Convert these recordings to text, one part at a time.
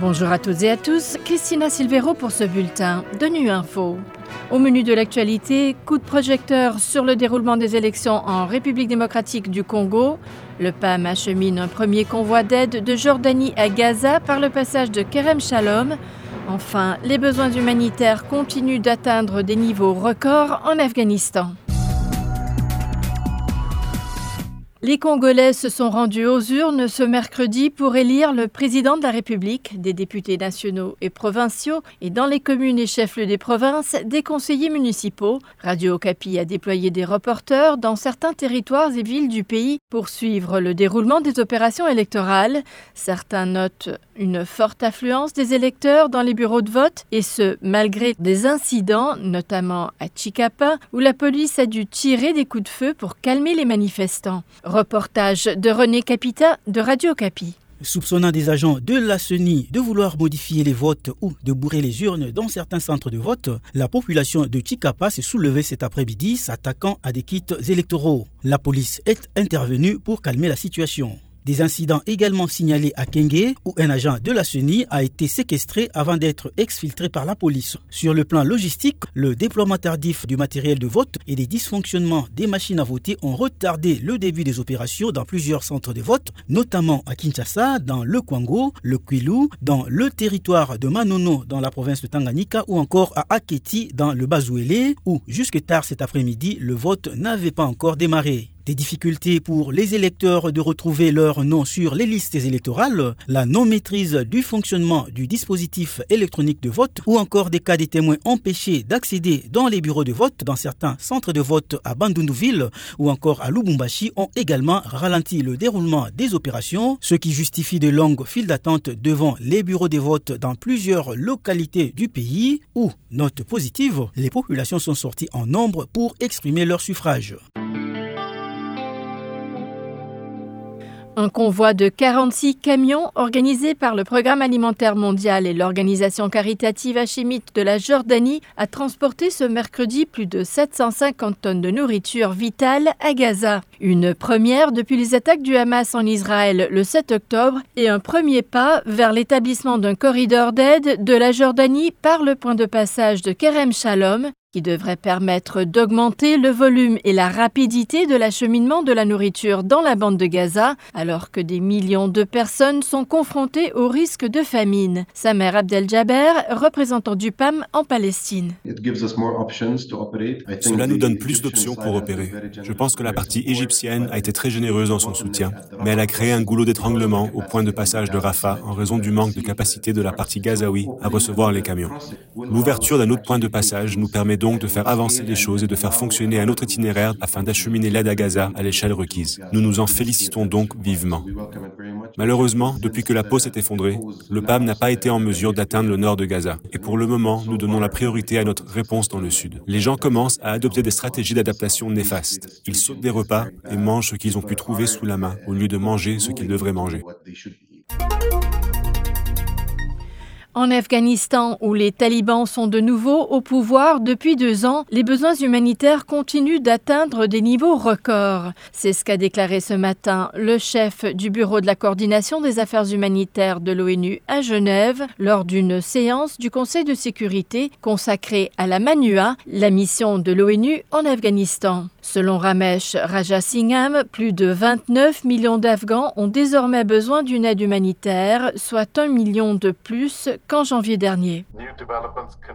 Bonjour à toutes et à tous, Christina Silvero pour ce bulletin de Nu Info. Au menu de l'actualité, coup de projecteur sur le déroulement des élections en République démocratique du Congo. Le PAM achemine un premier convoi d'aide de Jordanie à Gaza par le passage de Kerem Shalom. Enfin, les besoins humanitaires continuent d'atteindre des niveaux records en Afghanistan. Les Congolais se sont rendus aux urnes ce mercredi pour élire le président de la République, des députés nationaux et provinciaux, et dans les communes et chefs-lieux des provinces, des conseillers municipaux. Radio Okapi a déployé des reporters dans certains territoires et villes du pays pour suivre le déroulement des opérations électorales. Certains notent une forte affluence des électeurs dans les bureaux de vote, et ce, malgré des incidents, notamment à Chicapa, où la police a dû tirer des coups de feu pour calmer les manifestants. Reportage de René Capita de Radio Capi. Soupçonnant des agents de la CENI de vouloir modifier les votes ou de bourrer les urnes dans certains centres de vote, la population de Chicapa s'est soulevée cet après-midi s'attaquant à des kits électoraux. La police est intervenue pour calmer la situation. Des incidents également signalés à Kenge où un agent de la CENI a été séquestré avant d'être exfiltré par la police. Sur le plan logistique, le déploiement tardif du matériel de vote et les dysfonctionnements des machines à voter ont retardé le début des opérations dans plusieurs centres de vote, notamment à Kinshasa, dans le Kwango, le Kwilu, dans le territoire de Manono dans la province de Tanganyika ou encore à Aketi dans le Bazouélé où jusque tard cet après-midi le vote n'avait pas encore démarré. Des difficultés pour les électeurs de retrouver leur nom sur les listes électorales, la non-maîtrise du fonctionnement du dispositif électronique de vote ou encore des cas des témoins empêchés d'accéder dans les bureaux de vote dans certains centres de vote à Bandundouville ou encore à Lubumbashi ont également ralenti le déroulement des opérations, ce qui justifie de longues files d'attente devant les bureaux de vote dans plusieurs localités du pays où, note positive, les populations sont sorties en nombre pour exprimer leur suffrage. Un convoi de 46 camions organisé par le Programme alimentaire mondial et l'organisation caritative hachémite de la Jordanie a transporté ce mercredi plus de 750 tonnes de nourriture vitale à Gaza. Une première depuis les attaques du Hamas en Israël le 7 octobre et un premier pas vers l'établissement d'un corridor d'aide de la Jordanie par le point de passage de Kerem Shalom qui devrait permettre d'augmenter le volume et la rapidité de l'acheminement de la nourriture dans la bande de Gaza, alors que des millions de personnes sont confrontées au risque de famine. Samer Abdel Jaber, représentant du PAM en Palestine. Cela nous donne plus d'options pour opérer. Je pense que la partie égyptienne a été très généreuse dans son soutien, mais elle a créé un goulot d'étranglement au point de passage de Rafah en raison du manque de capacité de la partie gazaoui à recevoir les camions. L'ouverture d'un autre point de passage nous permet donc de faire avancer les choses et de faire fonctionner un autre itinéraire afin d'acheminer l'aide à Gaza à l'échelle requise. Nous nous en félicitons donc vivement. Malheureusement, depuis que la peau s'est effondrée, le PAM n'a pas été en mesure d'atteindre le nord de Gaza. Et pour le moment, nous donnons la priorité à notre réponse dans le sud. Les gens commencent à adopter des stratégies d'adaptation néfastes. Ils sautent des repas et mangent ce qu'ils ont pu trouver sous la main au lieu de manger ce qu'ils devraient manger. En Afghanistan, où les talibans sont de nouveau au pouvoir depuis deux ans, les besoins humanitaires continuent d'atteindre des niveaux records. C'est ce qu'a déclaré ce matin le chef du Bureau de la coordination des affaires humanitaires de l'ONU à Genève lors d'une séance du Conseil de sécurité consacrée à la MANUA, la mission de l'ONU en Afghanistan. Selon Ramesh Rajasingham, plus de 29 millions d'Afghans ont désormais besoin d'une aide humanitaire, soit un million de plus qu'en janvier dernier.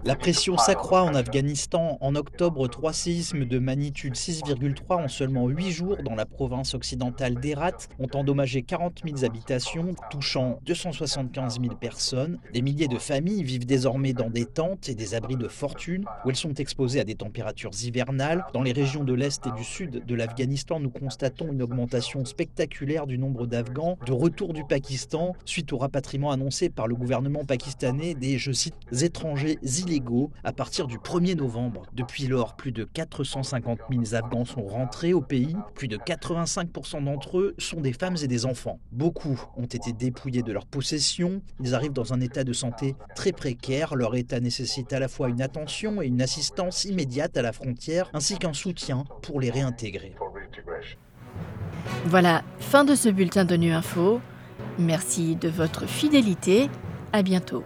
La pression s'accroît en Afghanistan. En octobre, trois séismes de magnitude 6,3 en seulement 8 jours dans la province occidentale d'Herat ont endommagé 40 000 habitations, touchant 275 000 personnes. Des milliers de familles vivent désormais dans des tentes et des abris de fortune où elles sont exposées à des températures hivernales. Dans les régions de l'Est et du Sud de l'Afghanistan, nous constatons une augmentation spectaculaire du nombre d'Afghans de retour du Pakistan suite au rapatriement annoncé par le gouvernement pakistanais des, je cite, étrangers illégaux à partir du 1er novembre. Depuis lors, plus de 450 000 Afghans sont rentrés au pays. Plus de 85% d'entre eux sont des femmes et des enfants. Beaucoup ont été dépouillés de leurs possessions. Ils arrivent dans un état de santé très précaire. Leur état nécessite à la fois une attention et une assistance immédiate à la frontière, ainsi qu'un soutien pour les réintégrer. Voilà, fin de ce bulletin de Nu Info. Merci de votre fidélité À bientôt.